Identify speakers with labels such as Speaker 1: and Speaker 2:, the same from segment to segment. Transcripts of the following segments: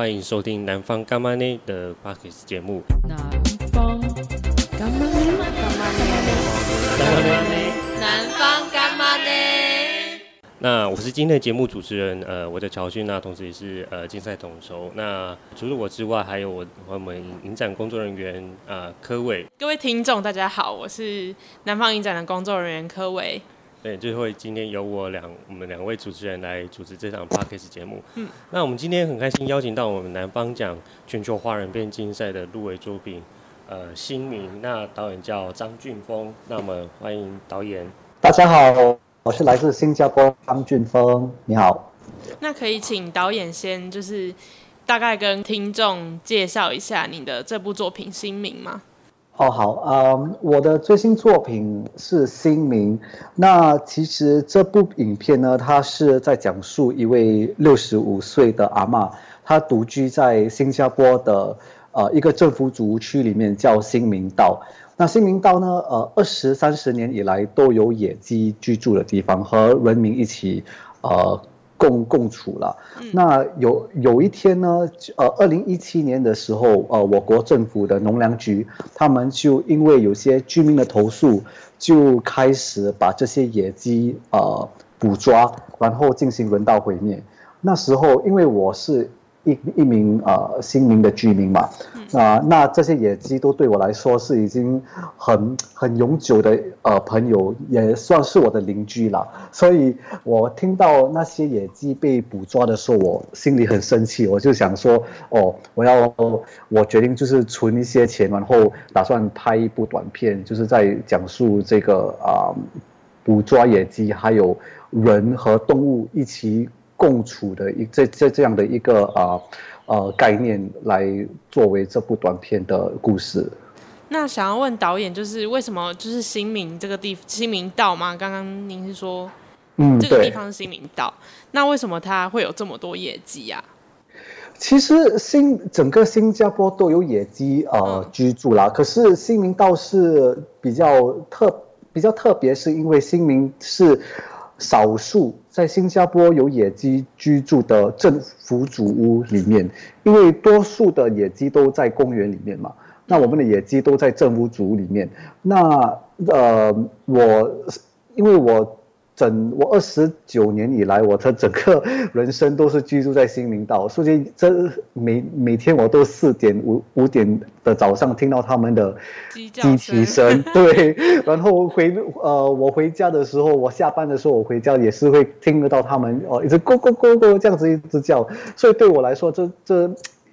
Speaker 1: 欢迎收听南方干妈内的 p a r k e s 节目。
Speaker 2: 南方干妈内，
Speaker 3: 南方干妈内。
Speaker 1: 那我是今天的节目主持人，呃，我叫乔勋，那同时也是呃竞赛统筹。那除了我之外，还有我和我们影展工作人员呃柯伟。
Speaker 3: 各位听众，大家好，我是南方影展的工作人员柯伟。
Speaker 1: 对，就会今天由我两我们两位主持人来主持这场 Podcast 节目。嗯，那我们今天很开心邀请到我们南方奖全球华人片竞赛的入围作品，呃，新名。那导演叫张俊峰。那我们欢迎导演。
Speaker 4: 大家好，我是来自新加坡张俊峰。你好。
Speaker 3: 那可以请导演先就是大概跟听众介绍一下你的这部作品新名吗？
Speaker 4: 哦，好，嗯，我的最新作品是新民。那其实这部影片呢，它是在讲述一位六十五岁的阿嬷，她独居在新加坡的呃一个政府主屋区里面，叫新民道。那新民道呢，呃，二十三十年以来都有野鸡居住的地方，和人民一起呃。共共处了。那有有一天呢，呃，二零一七年的时候，呃，我国政府的农粮局，他们就因为有些居民的投诉，就开始把这些野鸡呃捕抓，然后进行人道毁灭。那时候，因为我是。一一名呃新民的居民嘛，啊、呃，那这些野鸡都对我来说是已经很很永久的呃朋友，也算是我的邻居了。所以我听到那些野鸡被捕捉的时候，我心里很生气，我就想说，哦，我要我决定就是存一些钱，然后打算拍一部短片，就是在讲述这个啊、呃、捕抓野鸡，还有人和动物一起。共处的一这这这样的一个啊呃，呃概念来作为这部短片的故事。
Speaker 3: 那想要问导演，就是为什么就是新民这个地新民道吗？刚刚您是说，嗯，这个地方是新民道，那为什么它会有这么多野鸡啊？
Speaker 4: 其实新整个新加坡都有野鸡呃、嗯、居住啦，可是新民道是比较特比较特别，是因为新民是。少数在新加坡有野鸡居住的政府主屋里面，因为多数的野鸡都在公园里面嘛，那我们的野鸡都在政府主屋里面。那呃，我因为我。整我二十九年以来，我的整个人生都是居住在新民道，所以这每每天我都四点五五点的早上听到他们的鸡啼声，对，然后回呃我回家的时候，我下班的时候我回家也是会听得到他们哦一直咕咕咕咕这样子一直叫，所以对我来说，这这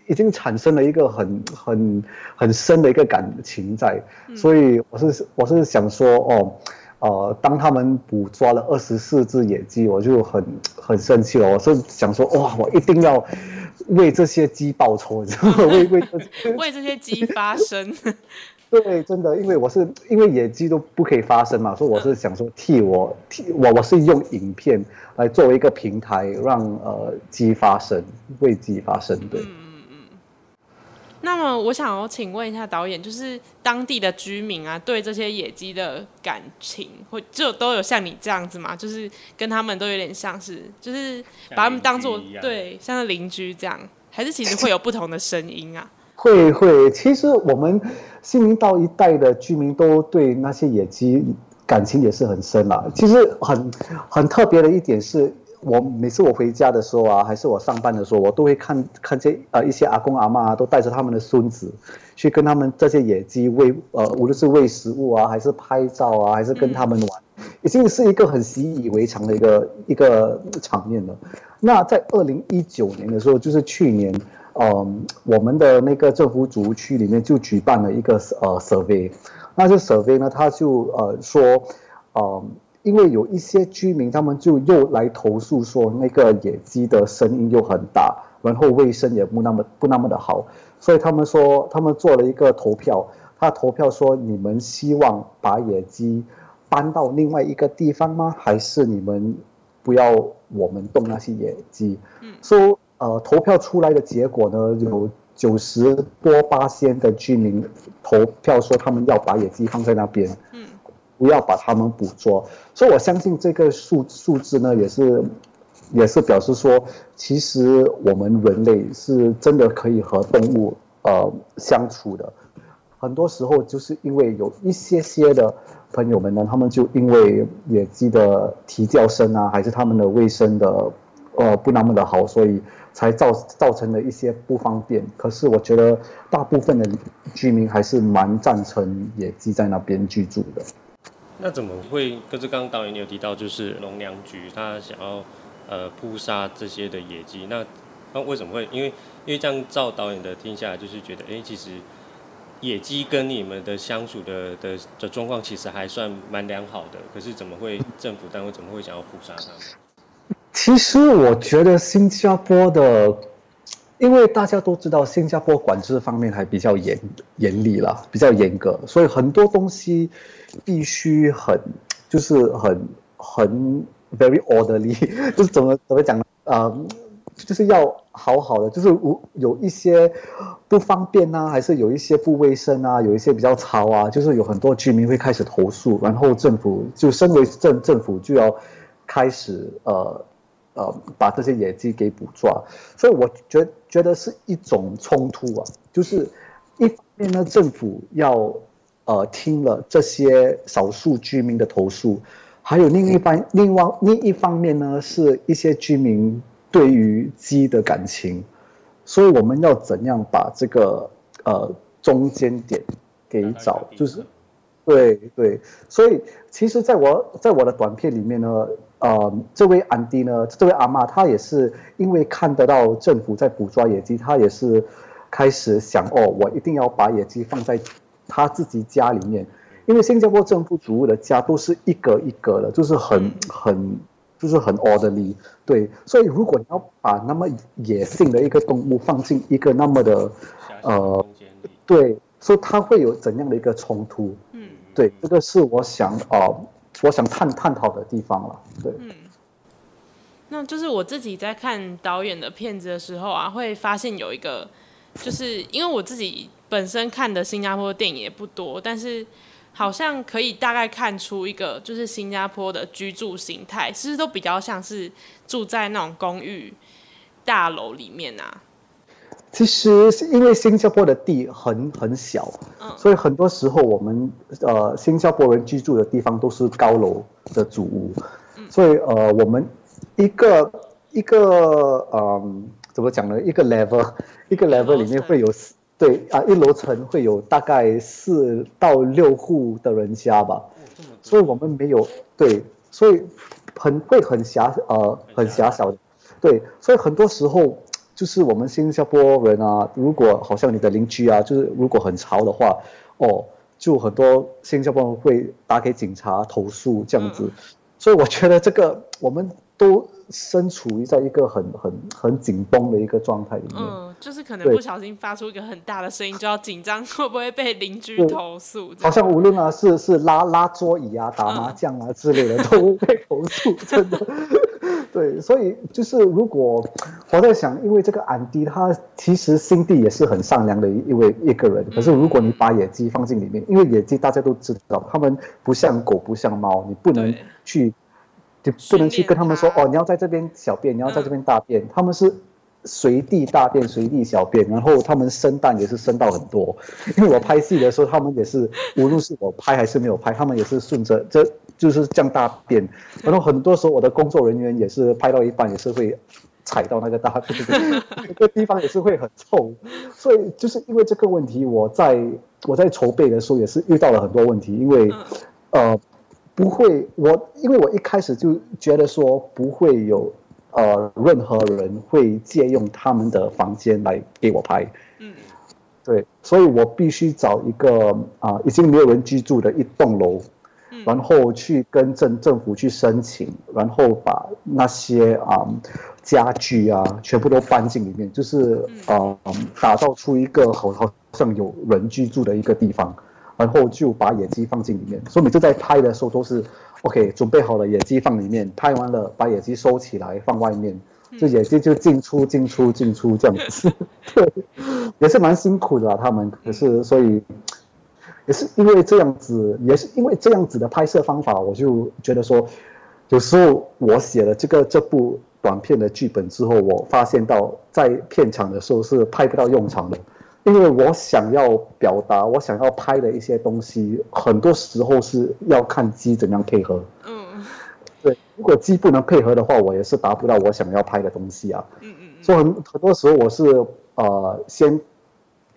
Speaker 4: 已经产生了一个很很很深的一个感情在，所以我是我是想说哦。呃，当他们捕抓了二十四只野鸡，我就很 很生气了。我是想说，哇，我一定要为这些鸡报仇，你知
Speaker 3: 道 为为 为这些鸡发声。
Speaker 4: 对，真的，因为我是因为野鸡都不可以发声嘛，所以我是想说替我替我我是用影片来作为一个平台，让呃鸡发声，为鸡发声，对。
Speaker 3: 那么我想要请问一下导演，就是当地的居民啊，对这些野鸡的感情，会就都有像你这样子吗？就是跟他们都有点像是，就是把他们当做对，像是邻居这样，还是其实会有不同的声音啊？
Speaker 4: 会会，其实我们新民道一带的居民都对那些野鸡感情也是很深啦。其实很很特别的一点是。我每次我回家的时候啊，还是我上班的时候，我都会看看见呃一些阿公阿嬷啊，都带着他们的孙子，去跟他们这些野鸡喂呃，无论是喂食物啊，还是拍照啊，还是跟他们玩，已经是一个很习以为常的一个一个场面了。那在二零一九年的时候，就是去年，嗯、我们的那个政府主屋区里面就举办了一个呃 survey，那这 survey 呢，他就呃说，嗯、因为有一些居民，他们就又来投诉说，那个野鸡的声音又很大，然后卫生也不那么不那么的好，所以他们说，他们做了一个投票，他投票说，你们希望把野鸡搬到另外一个地方吗？还是你们不要我们动那些野鸡？嗯，说呃，投票出来的结果呢，有九十多八仙的居民投票说，他们要把野鸡放在那边。不要把它们捕捉，所以我相信这个数数字呢，也是也是表示说，其实我们人类是真的可以和动物呃相处的。很多时候就是因为有一些些的朋友们呢，他们就因为野鸡的啼叫声啊，还是他们的卫生的呃不那么的好，所以才造造成了一些不方便。可是我觉得大部分的居民还是蛮赞成野鸡在那边居住的。
Speaker 1: 那怎么会？可是刚刚导演有提到，就是农粮局他想要呃扑杀这些的野鸡，那那为什么会？因为因为这样照导演的听下来，就是觉得哎，其实。野鸡跟你们的相处的的的状况其实还算蛮良好的，可是怎么会政府单位怎么会想要扑杀它们？
Speaker 4: 其实我觉得新加坡的，因为大家都知道新加坡管制方面还比较严严厉了，比较严格，所以很多东西必须很就是很很 very orderly，就是怎么怎么讲呢？啊、就是要。好好的，就是无有一些不方便啊，还是有一些不卫生啊，有一些比较吵啊，就是有很多居民会开始投诉，然后政府就身为政政府就要开始呃呃把这些野鸡给捕抓，所以我觉觉得是一种冲突啊，就是一方面呢，政府要呃听了这些少数居民的投诉，还有另一方另外另一方面呢，是一些居民。对于鸡的感情，所以我们要怎样把这个呃中间点给找，就是，对对，所以其实在我在我的短片里面呢，呃，这位安迪呢，这位阿妈，她也是因为看得到政府在捕抓野鸡，她也是开始想哦，我一定要把野鸡放在她自己家里面，因为新加坡政府主屋的家都是一格一格的，就是很很。就是很 orderly，对，所以如果你要把那么野性的一个动物放进一个那么的，呃，对，所以它会有怎样的一个冲突？嗯，对，这个是我想啊、呃，我想探探讨的地方了，对。嗯，
Speaker 3: 那就是我自己在看导演的片子的时候啊，会发现有一个，就是因为我自己本身看的新加坡电影也不多，但是。好像可以大概看出一个，就是新加坡的居住形态，其实都比较像是住在那种公寓大楼里面啊。
Speaker 4: 其实是因为新加坡的地很很小，嗯，所以很多时候我们呃新加坡人居住的地方都是高楼的主屋，嗯，所以呃我们一个一个嗯、呃、怎么讲呢？一个 level 一个 level 里面会有。对啊，一楼层会有大概四到六户的人家吧，所以我们没有对，所以很会很狭呃很狭小的，对，所以很多时候就是我们新加坡人啊，如果好像你的邻居啊，就是如果很吵的话，哦，就很多新加坡人会打给警察投诉这样子，所以我觉得这个我们都。身处于在一个很很很紧绷的一个状态里面，
Speaker 3: 嗯，就是可能不小心发出一个很大的声音，就要紧张 会不会被邻居投诉？
Speaker 4: 好像无论啊是是拉拉桌椅啊、打麻将啊之类的，嗯、都被投诉，真的。对，所以就是如果我在想，因为这个安迪他其实心地也是很善良的一位一个人，可是如果你把野鸡放进里面，因为野鸡大家都知道，他们不像狗不像猫，你不能去。就不能去跟他们说哦，你要在这边小便，你要在这边大便。他们是随地大便，随地小便，然后他们生蛋也是生到很多。因为我拍戏的时候，他们也是，无论是我拍还是没有拍，他们也是顺着这就是这样大便。然后很多时候我的工作人员也是拍到一半也是会踩到那个大便，那个地方也是会很臭。所以就是因为这个问题，我在我在筹备的时候也是遇到了很多问题，因为呃。不会，我因为我一开始就觉得说不会有，呃，任何人会借用他们的房间来给我拍，嗯，对，所以我必须找一个啊、呃、已经没有人居住的一栋楼，然后去跟政政府去申请，然后把那些啊、呃、家具啊全部都搬进里面，就是啊、呃、打造出一个好好像有人居住的一个地方。然后就把野鸡放进里面，所以每次在拍的时候都是，OK，准备好了野鸡放里面，拍完了把野鸡收起来放外面，就野鸡就进出进出进出这样子，对，也是蛮辛苦的啊，他们可是所以也是因为这样子，也是因为这样子的拍摄方法，我就觉得说，有时候我写的这个这部短片的剧本之后，我发现到在片场的时候是拍不到用场的，因为我想要表达，我想要拍的一些东西，很多时候是要看机怎样配合。
Speaker 3: 嗯，
Speaker 4: 对，如果机不能配合的话，我也是达不到我想要拍的东西啊。
Speaker 3: 嗯嗯嗯。
Speaker 4: 所以很很多时候我是呃先。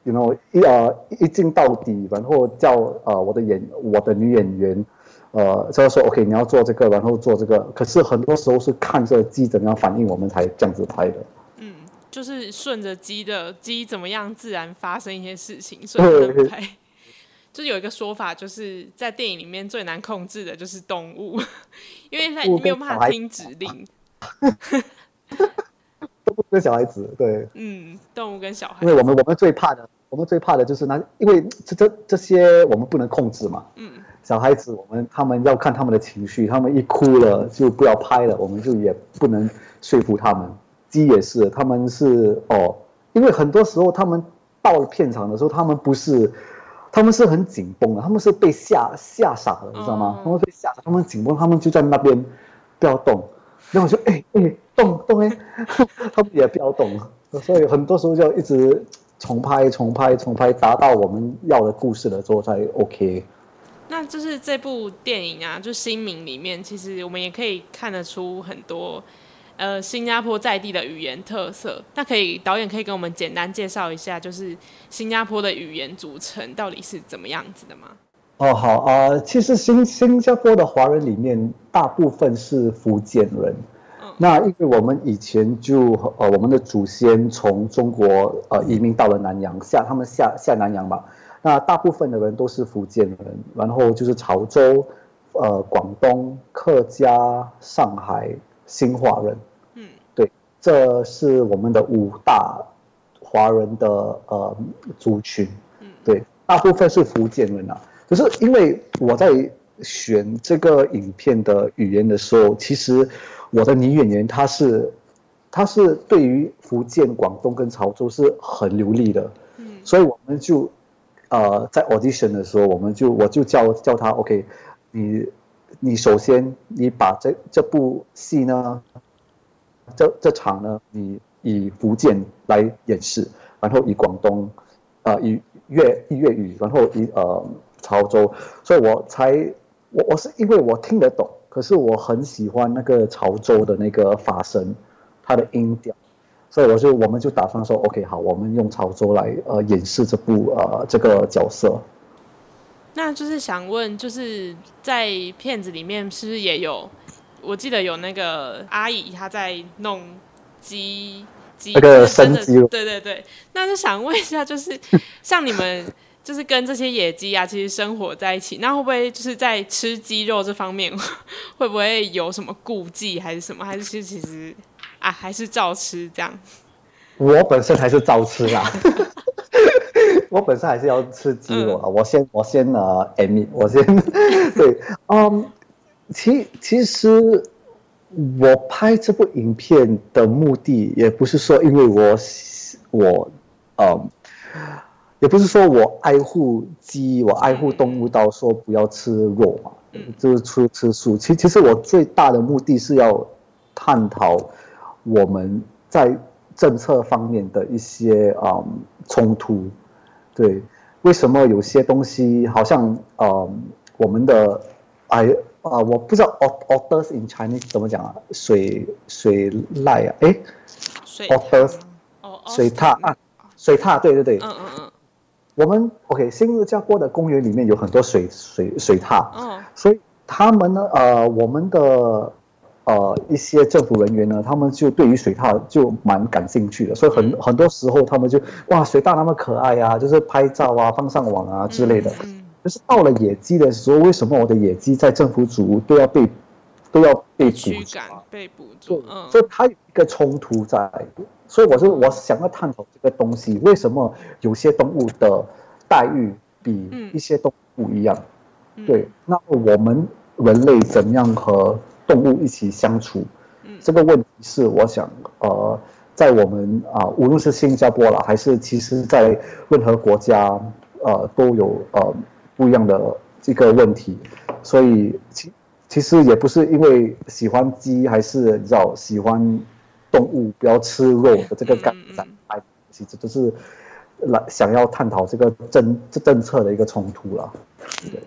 Speaker 4: You know, 一呃一镜到底，然后叫呃我的演我的女演员，呃就是说 OK 你要做这个，然后做这个。可是很多时候是看着鸡怎样反应，我们才这样子拍的。
Speaker 3: 嗯，就是顺着鸡的鸡怎么样自然发生一些事情，所以拍。就是有一个说法，就是在电影里面最难控制的就是动物，因为它没有办法听指令。
Speaker 4: 跟小孩子对，
Speaker 3: 嗯，动物跟小孩，
Speaker 4: 因为我们我们最怕的，我们最怕的就是那，因为这这这些我们不能控制嘛，
Speaker 3: 嗯，
Speaker 4: 小孩子我们他们要看他们的情绪，他们一哭了就不要拍了，我们就也不能说服他们。鸡也是，他们是哦，因为很多时候他们到了片场的时候，他们不是，他们是很紧绷的，他们是被吓吓傻了，你知道吗？嗯、他们被吓傻，他们紧绷，他们就在那边不要动。然后我就哎哎动动哎，他们也不要动，所以很多时候就一直重拍重拍重拍，达到我们要的故事了之后才 OK。
Speaker 3: 那就是这部电影啊，就《新名》里面，其实我们也可以看得出很多呃新加坡在地的语言特色。那可以导演可以跟我们简单介绍一下，就是新加坡的语言组成到底是怎么样子的吗？
Speaker 4: 哦，好啊、呃，其实新新加坡的华人里面，大部分是福建人。嗯、那因为我们以前就呃，我们的祖先从中国呃移民到了南洋，下他们下下南洋嘛。那大部分的人都是福建人，然后就是潮州、呃广东、客家、上海、新华人。嗯，对，这是我们的五大华人的呃族群。嗯，对，大部分是福建人啊。可是因为我在选这个影片的语言的时候，其实我的女演员她是，她是对于福建、广东跟潮州是很流利的，嗯，所以我们就，呃，在 audition 的时候，我们就我就叫叫他，OK，你你首先你把这这部戏呢，这这场呢，你以福建来演示，然后以广东，呃，以粤以粤语，然后以呃。潮州，所以我才我我是因为我听得懂，可是我很喜欢那个潮州的那个发声，它的音调，所以我就我们就打算说，OK，好，我们用潮州来呃演示这部呃这个角色。
Speaker 3: 那就是想问，就是在片子里面是不是也有？我记得有那个阿姨她在弄鸡鸡
Speaker 4: 那个生鸡，
Speaker 3: 对对对。那就想问一下，就是像你们。就是跟这些野鸡啊，其实生活在一起，那会不会就是在吃鸡肉这方面，会不会有什么顾忌，还是什么？还是其实其实啊，还是照吃这样？
Speaker 4: 我本身还是照吃啦，我本身还是要吃鸡肉啊。嗯、我先我先呃，admit，我先 对，嗯、um,，其其实我拍这部影片的目的，也不是说因为我我嗯。也不是说我爱护鸡，我爱护动物到说不要吃肉嘛，就是吃吃素。其其实我最大的目的是要探讨我们在政策方面的一些嗯冲突。对，为什么有些东西好像嗯我们的哎啊我不知道 otters in Chinese 怎么讲啊？水水濑啊？哎，otters 水獭啊，水獭，对对对。嗯嗯嗯。我们 OK，新加坡的公园里面有很多水水水獭，嗯，所以他们呢，呃，我们的呃一些政府人员呢，他们就对于水獭就蛮感兴趣的，所以很很多时候他们就哇，水獭那么可爱啊，就是拍照啊，放上网啊之类的。嗯，就是到了野鸡的时候，为什么我的野鸡在政府组都要被都要被捕捉？
Speaker 3: 被捕捉，嗯，
Speaker 4: 所以它有一个冲突在。所以我是我想要探讨这个东西，为什么有些动物的待遇比一些动物不一样？嗯、对，那我们人类怎样和动物一起相处？嗯、这个问题是我想，呃，在我们啊、呃，无论是新加坡了，还是其实在任何国家，呃，都有呃不一样的这个问题。所以其其实也不是因为喜欢鸡还是你知道喜欢。动物，不要吃肉的这个概念，
Speaker 3: 嗯嗯
Speaker 4: 其实都是来想要探讨这个政这政策的一个冲突了。对，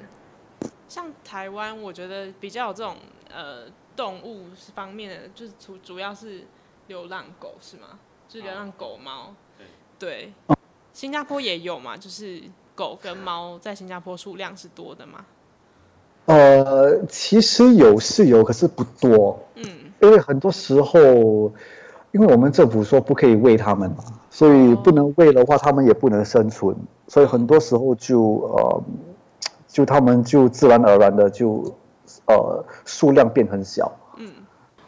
Speaker 3: 像台湾，我觉得比较有这种呃动物方面的，就是主主要是流浪狗是吗？就是流浪狗猫。对，新加坡也有嘛，就是狗跟猫在新加坡数量是多的吗。
Speaker 4: 呃，其实有是有，可是不多。嗯，因为很多时候，因为我们政府说不可以喂它们嘛，所以不能喂的话，它们也不能生存。所以很多时候就呃，就它们就自然而然的就呃数量变很小。
Speaker 3: 嗯，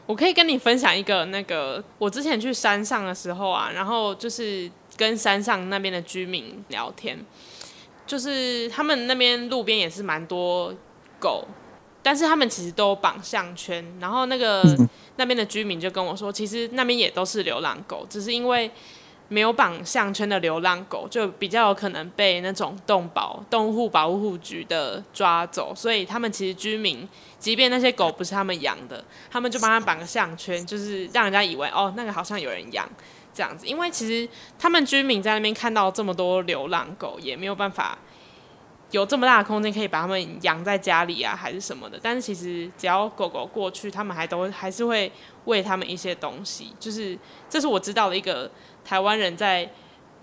Speaker 3: 我可以跟你分享一个那个，我之前去山上的时候啊，然后就是跟山上那边的居民聊天，就是他们那边路边也是蛮多。狗，但是他们其实都绑项圈，然后那个那边的居民就跟我说，其实那边也都是流浪狗，只是因为没有绑项圈的流浪狗就比较有可能被那种动保动物保护局的抓走，所以他们其实居民，即便那些狗不是他们养的，他们就帮他绑个项圈，就是让人家以为哦，那个好像有人养这样子，因为其实他们居民在那边看到这么多流浪狗，也没有办法。有这么大的空间可以把它们养在家里啊，还是什么的？但是其实只要狗狗过去，他们还都还是会喂他们一些东西。就是这是我知道的一个台湾人在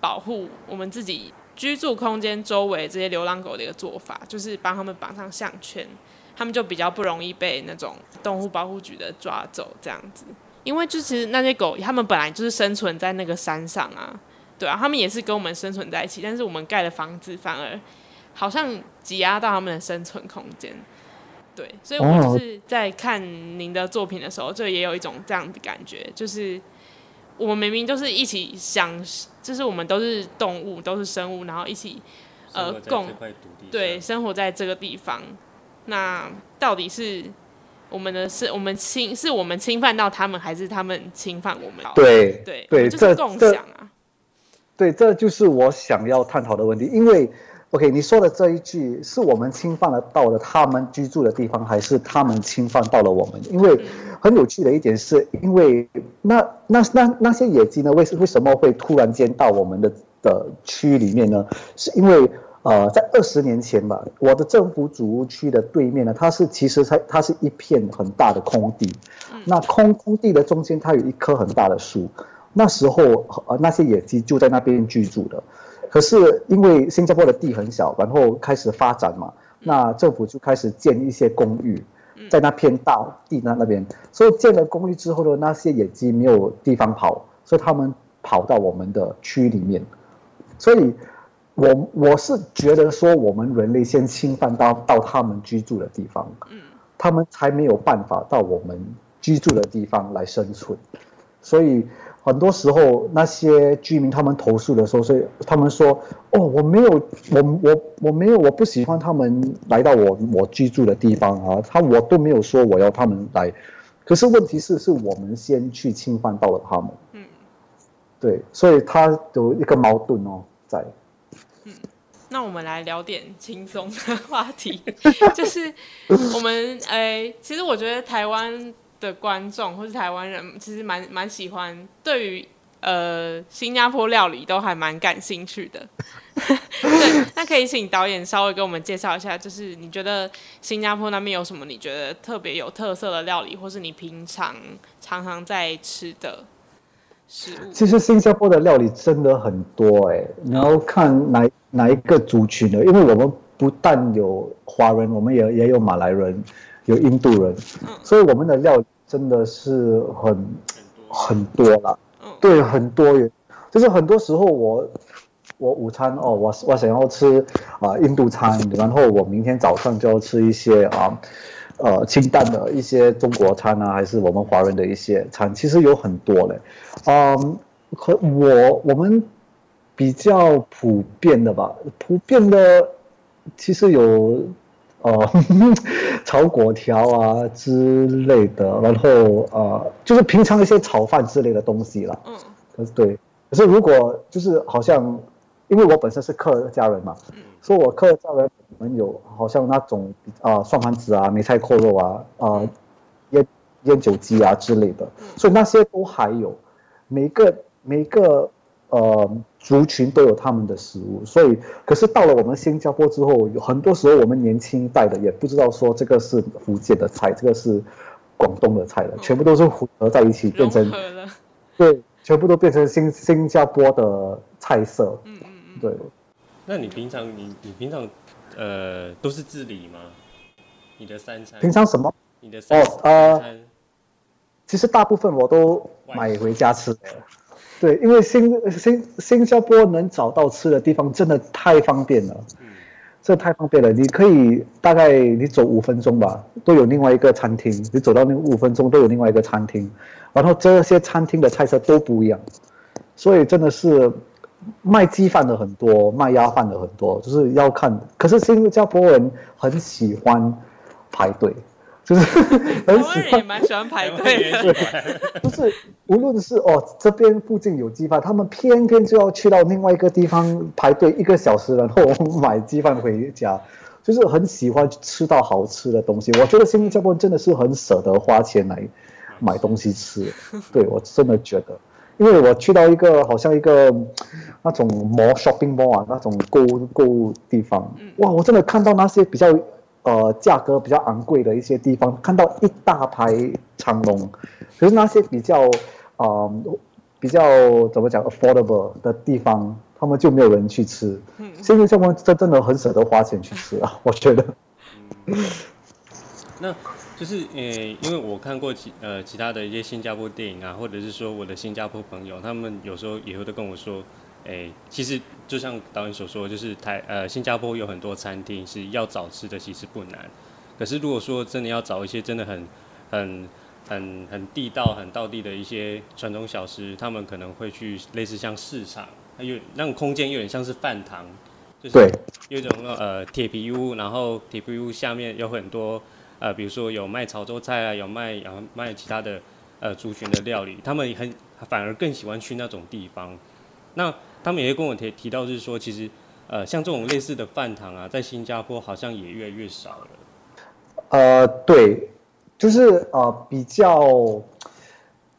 Speaker 3: 保护我们自己居住空间周围这些流浪狗的一个做法，就是帮他们绑上项圈，他们就比较不容易被那种动物保护局的抓走这样子。因为就是那些狗，他们本来就是生存在那个山上啊，对啊，他们也是跟我们生存在一起，但是我们盖的房子反而。好像挤压到他们的生存空间，对，所以我就是在看您的作品的时候，就也有一种这样的感觉，就是我们明明就是一起想，就是我们都是动物，都是生物，然后一起呃共对生活在这个地方，那到底是我们的是我们侵是我们侵犯到他们，还是他们侵犯我们？
Speaker 4: 对
Speaker 3: 对
Speaker 4: 对，
Speaker 3: 就是共享啊，
Speaker 4: 对，这就是我想要探讨的问题，因为。OK，你说的这一句是我们侵犯了到了他们居住的地方，还是他们侵犯到了我们？因为很有趣的一点是，因为那那那那些野鸡呢，为为什么会突然间到我们的的区域里面呢？是因为呃，在二十年前吧，我的政府主屋区的对面呢，它是其实它它是一片很大的空地，那空空地的中间它有一棵很大的树，那时候呃那些野鸡就在那边居住的。可是因为新加坡的地很小，然后开始发展嘛，那政府就开始建一些公寓，在那片大地那那边，所以建了公寓之后呢，那些野鸡没有地方跑，所以他们跑到我们的区里面，所以我我是觉得说，我们人类先侵犯到到他们居住的地方，他们才没有办法到我们居住的地方来生存，所以。很多时候，那些居民他们投诉的时候，所以他们说：“哦，我没有，我我我没有，我不喜欢他们来到我我居住的地方啊，他我都没有说我要他们来，可是问题是，是我们先去侵犯到了他们。”嗯，对，所以他有一个矛盾哦，在。
Speaker 3: 嗯，那我们来聊点轻松的话题，就是我们诶、欸，其实我觉得台湾。的观众或是台湾人，其实蛮蛮喜欢，对于呃新加坡料理都还蛮感兴趣的。对，那可以请导演稍微给我们介绍一下，就是你觉得新加坡那边有什么你觉得特别有特色的料理，或是你平常常常在吃的食物？
Speaker 4: 其实新加坡的料理真的很多哎、欸，你要看哪哪一个族群的，因为我们不但有华人，我们也也有马来人，有印度人，所以我们的料理。真的是很很多了，对，很多元。就是很多时候我我午餐哦，我我想要吃啊印度餐，然后我明天早上就要吃一些啊呃清淡的一些中国餐啊，还是我们华人的一些餐，其实有很多嘞。嗯，和我我们比较普遍的吧，普遍的其实有。哦，炒粿条啊之类的，然后呃，就是平常一些炒饭之类的东西了。嗯，可是对，可是如果就是好像，因为我本身是客家人嘛，嗯，所以我客家人我们有好像那种啊、呃、蒜盘子啊、梅菜扣肉啊、啊、呃、腌腌酒鸡啊之类的，所以那些都还有。每个每个呃族群都有他们的食物，所以可是到了我们新加坡之后，有很多时候我们年轻一代的也不知道说这个是福建的菜，这个是广东的菜了，全部都是混合在一起变成，对，全部都变成新新加坡的菜色。嗯嗯嗯，对。
Speaker 1: 那你平常你你平常呃都是自理吗？你的三餐？
Speaker 4: 平常什么？
Speaker 1: 你的三餐？哦呃，
Speaker 4: 其实大部分我都买回家吃的。对，因为新新新加坡能找到吃的地方真的太方便了，嗯，这太方便了。你可以大概你走五分钟吧，都有另外一个餐厅。你走到那五分钟都有另外一个餐厅，然后这些餐厅的菜色都不一样，所以真的是。卖鸡饭的很多，卖鸭饭的很多，就是要看。可是新加坡人很喜欢排队，就是 很喜欢，
Speaker 3: 也蛮喜欢排队的。
Speaker 4: 就是无论是哦这边附近有鸡饭，他们偏偏就要去到另外一个地方排队一个小时，然后买鸡饭回家，就是很喜欢吃到好吃的东西。我觉得新加坡人真的是很舍得花钱来买东西吃，对，我真的觉得。因为我去到一个好像一个那种 mall shopping mall 啊，那种购物购物地方，哇，我真的看到那些比较呃价格比较昂贵的一些地方，看到一大排长龙，可是那些比较啊、呃、比较怎么讲 affordable 的地方，他们就没有人去吃。嗯现在他们真真的很舍得花钱去吃啊，我觉得。
Speaker 1: 那。就是呃，因为我看过其呃其他的一些新加坡电影啊，或者是说我的新加坡朋友，他们有时候也会都跟我说，哎，其实就像导演所说，就是台呃新加坡有很多餐厅是要找吃的，其实不难。可是如果说真的要找一些真的很很很很地道、很道地的一些传统小吃，他们可能会去类似像市场，还有那种空间有点像是饭堂，就是有一种呃铁皮屋，然后铁皮屋下面有很多。呃，比如说有卖潮州菜啊，有卖然后卖其他的呃族群的料理，他们很反而更喜欢去那种地方。那他们也会跟我提提到，就是说其实呃像这种类似的饭堂啊，在新加坡好像也越来越少了。
Speaker 4: 呃，对，就是呃比较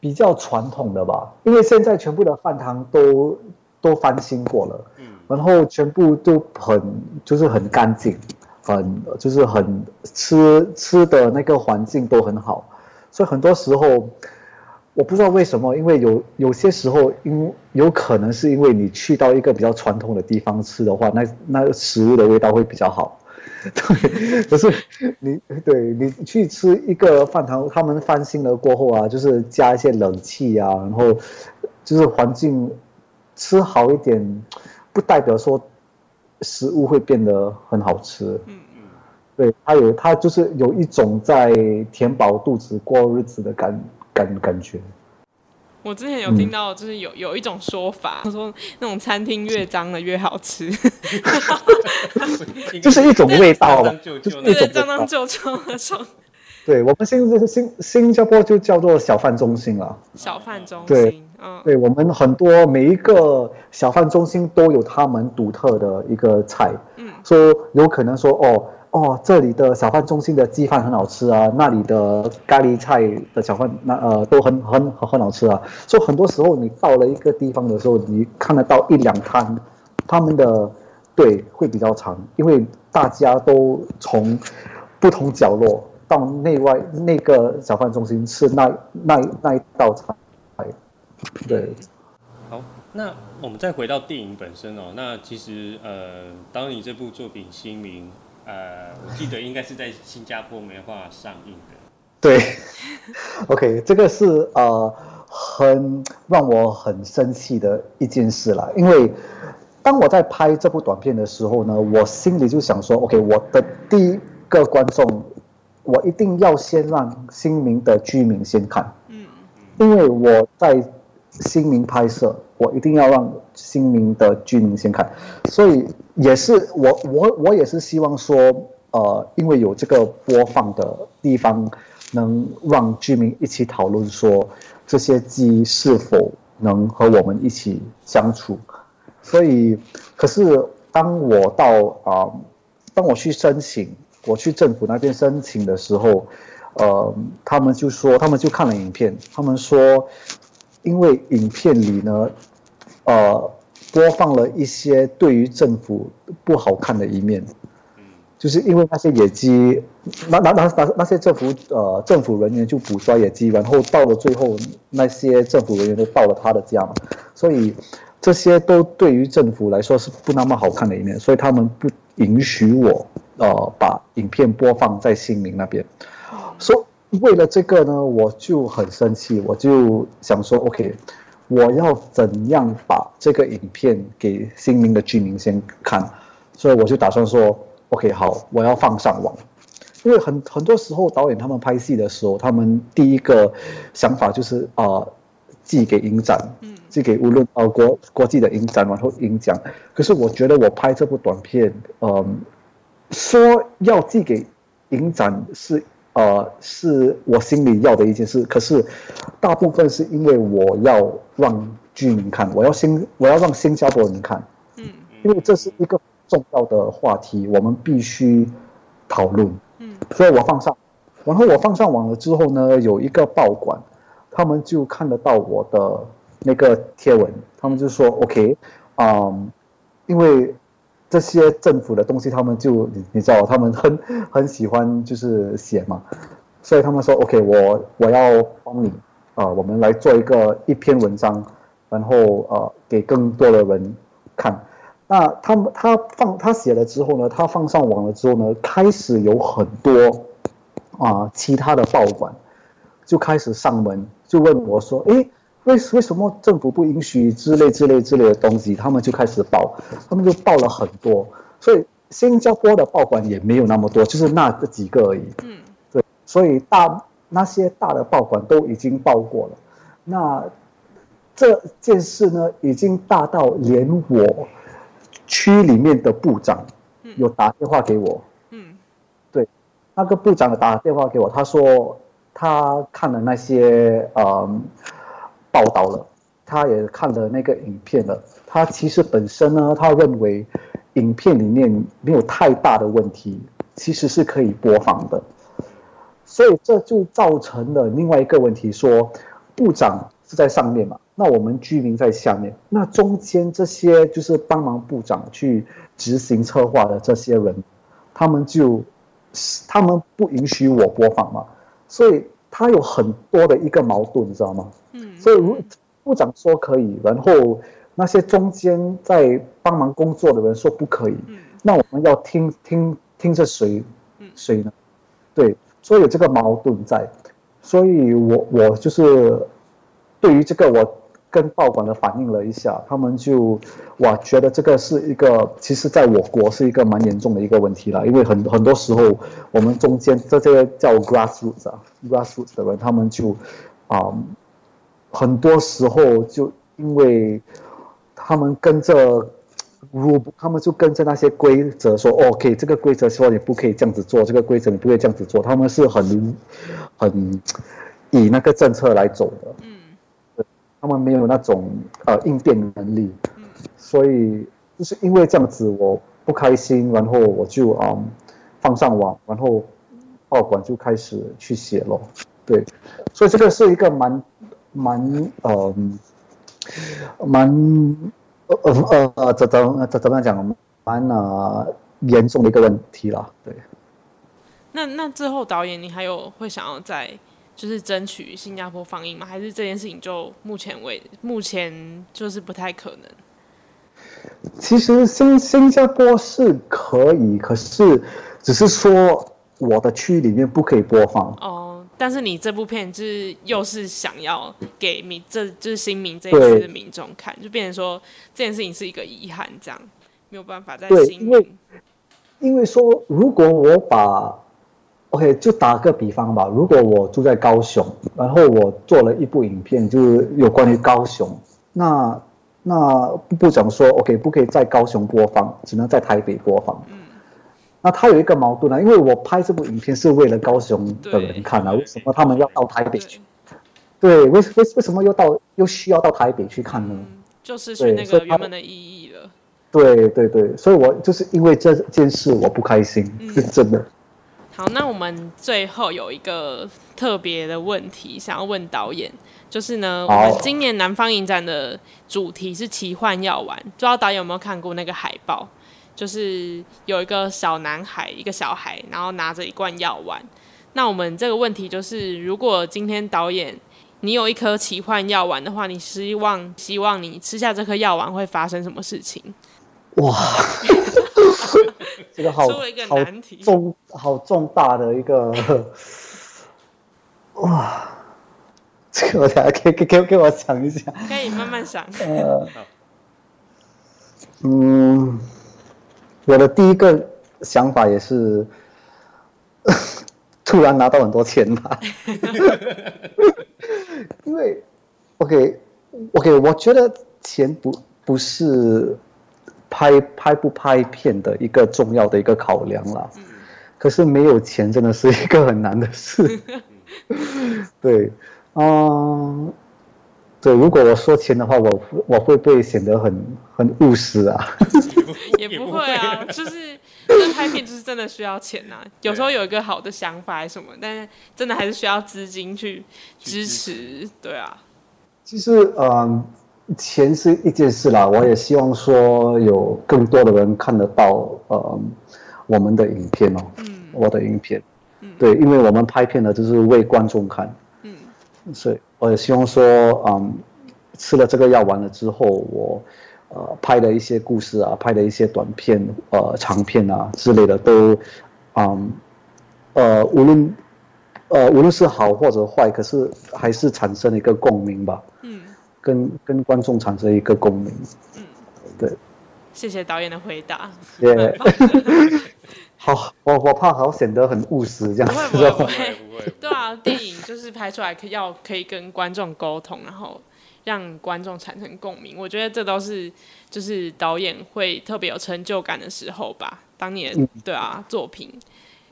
Speaker 4: 比较传统的吧，因为现在全部的饭堂都都翻新过了，嗯，然后全部都很就是很干净。很就是很吃吃的那个环境都很好，所以很多时候我不知道为什么，因为有有些时候，因有可能是因为你去到一个比较传统的地方吃的话，那那食物的味道会比较好。对，可是你对你去吃一个饭堂，他们翻新了过后啊，就是加一些冷气啊，然后就是环境吃好一点，不代表说。食物会变得很好吃，嗯嗯，对，它有它就是有一种在填饱肚子过日子的感感感觉。
Speaker 3: 我之前有听到，就是有有一种说法，他、嗯、说那种餐厅越脏的越好吃，
Speaker 4: 就是一种味道吧，就是一种
Speaker 3: 脏脏旧旧那种。
Speaker 4: 对，我们新新新加坡就叫做小贩中心了。
Speaker 3: 小贩中心，
Speaker 4: 对，嗯，对我们很多每一个小贩中心都有他们独特的一个菜，嗯，说有可能说哦哦，这里的小贩中心的鸡饭很好吃啊，那里的咖喱菜的小贩那呃都很很很好吃啊。所以很多时候你到了一个地方的时候，你看得到一两摊，他们的队会比较长，因为大家都从不同角落。到内外那个小贩中心吃那那那一道菜，对。
Speaker 1: 好，那我们再回到电影本身哦。那其实呃，当你这部作品《新名》呃，我记得应该是在新加坡没法上映的。
Speaker 4: 对。OK，这个是呃很让我很生气的一件事啦。因为当我在拍这部短片的时候呢，我心里就想说，OK，我的第一个观众。我一定要先让新民的居民先看，嗯，因为我在新民拍摄，我一定要让新民的居民先看，所以也是我我我也是希望说，呃，因为有这个播放的地方，能让居民一起讨论说这些鸡是否能和我们一起相处，所以，可是当我到啊、当我去申请。我去政府那边申请的时候，呃，他们就说，他们就看了影片，他们说，因为影片里呢，呃，播放了一些对于政府不好看的一面，就是因为那些野鸡，那那那那那些政府呃政府人员就捕抓野鸡，然后到了最后，那些政府人员都到了他的家嘛，所以这些都对于政府来说是不那么好看的一面，所以他们不允许我呃把影片播放在新民那边，所以。为了这个呢，我就很生气，我就想说，OK，我要怎样把这个影片给新民的居民先看，所以我就打算说，OK，好，我要放上网，因为很很多时候导演他们拍戏的时候，他们第一个想法就是啊、呃，寄给影展，寄给无论呃国国际的影展，然后影奖。可是我觉得我拍这部短片，嗯、呃，说要寄给影展是。呃，是我心里要的一件事，可是大部分是因为我要让居民看，我要新，我要让新加坡人看，嗯，因为这是一个重要的话题，我们必须讨论，嗯，所以我放上，然后我放上网了之后呢，有一个报馆，他们就看得到我的那个贴文，他们就说 OK，嗯，因为。这些政府的东西，他们就你知道，他们很很喜欢就是写嘛，所以他们说 OK，我我要帮你啊、我们来做一个一篇文章，然后呃给更多的人看。那他们他放他写了之后呢，他放上网了之后呢，开始有很多啊、其他的报馆就开始上门，就问我说，诶。为为什么政府不允许之类之类之类的东西？他们就开始报，他们就报了很多，所以新加坡的报馆也没有那么多，就是那这几个而已。嗯，对，所以大那些大的报馆都已经报过了。那这件事呢，已经大到连我区里面的部长有打电话给我。嗯，对，那个部长打电话给我，他说他看了那些嗯。报道了，他也看了那个影片了。他其实本身呢，他认为影片里面没有太大的问题，其实是可以播放的。所以这就造成了另外一个问题：说部长是在上面嘛，那我们居民在下面，那中间这些就是帮忙部长去执行策划的这些人，他们就他们不允许我播放嘛，所以他有很多的一个矛盾，你知道吗？嗯，所以如部长说可以，然后那些中间在帮忙工作的人说不可以，嗯，那我们要听听听着谁，谁呢？对，所以有这个矛盾在，所以我我就是对于这个我跟报馆的反映了一下，他们就哇觉得这个是一个，其实在我国是一个蛮严重的一个问题了，因为很很多时候我们中间这些叫 grassroots 啊 grassroots 的人，他们就啊。很多时候就因为他们跟着，如他们就跟着那些规则说，OK，这个规则说你不可以这样子做，这个规则你不可以这样子做，他们是很很以那个政策来走的，嗯，他们没有那种呃应变能力，所以就是因为这样子我不开心，然后我就嗯放上网，然后报馆就开始去写了，对，所以这个是一个蛮。蛮呃，蛮呃呃呃，怎怎怎怎么讲，蛮呃严重的一个问题了，对。
Speaker 3: 那那之后导演，你还有会想要再就是争取新加坡放映吗？还是这件事情就目前为目前就是不太可能？
Speaker 4: 其实新新加坡是可以，可是只是说我的区域里面不可以播放。哦。
Speaker 3: 但是你这部片就是又是想要给民，这就是新民这一次的民众看，就变成说这件事情是一个遗憾，这样没有办法在新民。
Speaker 4: 因为因为说，如果我把，OK，就打个比方吧，如果我住在高雄，然后我做了一部影片，就是有关于高雄，那那部长说，OK，不可以在高雄播放，只能在台北播放。嗯那他有一个矛盾呢，因为我拍这部影片是为了高雄的人看啊，为什么他们要到台北去？对，为为为什么又到又需要到台北去看呢？
Speaker 3: 嗯、就是去那个原本的意义了。
Speaker 4: 对对对，所以我就是因为这件事我不开心，是真的。
Speaker 3: 好，那我们最后有一个特别的问题想要问导演，就是呢，我们今年南方影展的主题是奇幻药丸，不知道导演有没有看过那个海报？就是有一个小男孩，一个小孩，然后拿着一罐药丸。那我们这个问题就是，如果今天导演你有一颗奇幻药丸的话，你希望希望你吃下这颗药丸会发生什么事情？
Speaker 4: 哇，这个好，好重好重大的一个，哇，这个我等下给给给给我想一下，
Speaker 3: 可以慢慢想。
Speaker 4: 呃，嗯，我的第一个想法也是。突然拿到很多钱吧，因为，OK，OK，、OK, OK, 我觉得钱不不是拍拍不拍片的一个重要的一个考量啦。可是没有钱真的是一个很难的事。对，嗯，对，如果我说钱的话，我我会不会显得很很务实啊？
Speaker 3: 也不会啊，就是。这拍片就是真的需要钱呐、啊，有时候有一个好的想法什么，但是真的还是需要资金去支持，对啊。
Speaker 4: 其实，嗯，钱是一件事啦，我也希望说有更多的人看得到，呃，我们的影片哦，嗯，我的影片，嗯，对，因为我们拍片呢，就是为观众看，嗯，所以我也希望说，嗯，吃了这个药丸了之后，我。呃，拍的一些故事啊，拍的一些短片、呃长片啊之类的，都，嗯，呃，无论，呃，无论是好或者坏，可是还是产生了一个共鸣吧。嗯。跟跟观众产生一个共鸣。嗯。对。
Speaker 3: 谢谢导演的回答。
Speaker 4: 耶、yeah. 好，我我怕好显得很务实这样。
Speaker 3: 不会不会不会。对啊，电影就是拍出来可要可以跟观众沟通，然后。让观众产生共鸣，我觉得这都是就是导演会特别有成就感的时候吧。当年、嗯、对啊，作品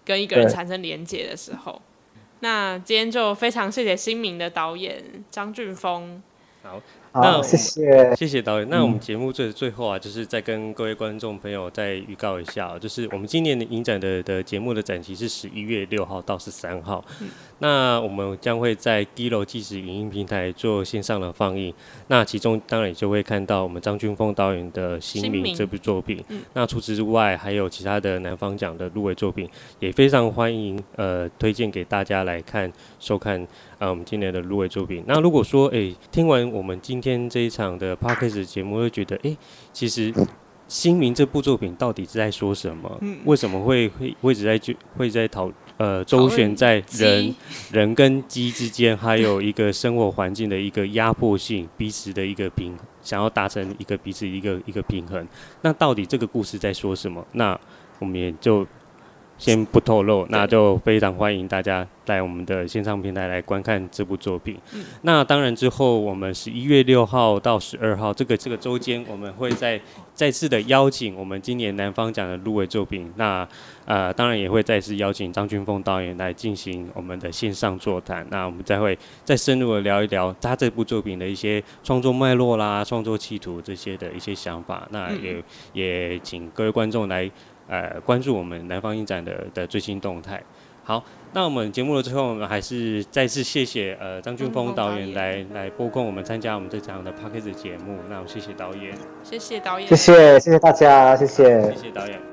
Speaker 3: 跟一个人产生连结的时候。那今天就非常谢谢新民的导演张俊丰。
Speaker 1: 好。
Speaker 4: 那谢谢
Speaker 1: 谢谢导演。那我们节目最最后啊，就是再跟各位观众朋友再预告一下，就是我们今年的影展的的节目的展期是十一月六号到十三号。嗯。那我们将会在 Giloo 纪实影音平台做线上的放映。那其中当然也就会看到我们张俊峰导演的《新民》这部作品。嗯。那除此之外，还有其他的南方奖的入围作品，也非常欢迎呃推荐给大家来看收看。啊，我们今年的入围作品。那如果说，哎、欸，听完我们今天这一场的 Podcast 节目，会觉得，哎、欸，其实《新民》这部作品到底是在说什么？嗯、为什么会会会一直在就会在讨呃周旋在人人跟鸡之间，还有一个生活环境的一个压迫性，彼此的一个平，想要达成一个彼此一个一个平衡。那到底这个故事在说什么？那我们也就。先不透露，那就非常欢迎大家在我们的线上平台来观看这部作品。嗯、那当然之后，我们十一月六号到十二号这个这个周间，我们会再再次的邀请我们今年南方奖的入围作品。那呃，当然也会再次邀请张俊峰导演来进行我们的线上座谈。那我们再会再深入的聊一聊他这部作品的一些创作脉络啦、创作企图这些的一些想法。那也、嗯、也请各位观众来。呃，关注我们南方影展的的最新动态。好，那我们节目的最后，我们还是再次谢谢呃张俊峰导演来来拨空我们参加我们这场的 Podcast 节目。那我谢谢导演，
Speaker 3: 谢谢导演，
Speaker 4: 谢谢谢谢大家，谢谢谢谢导演。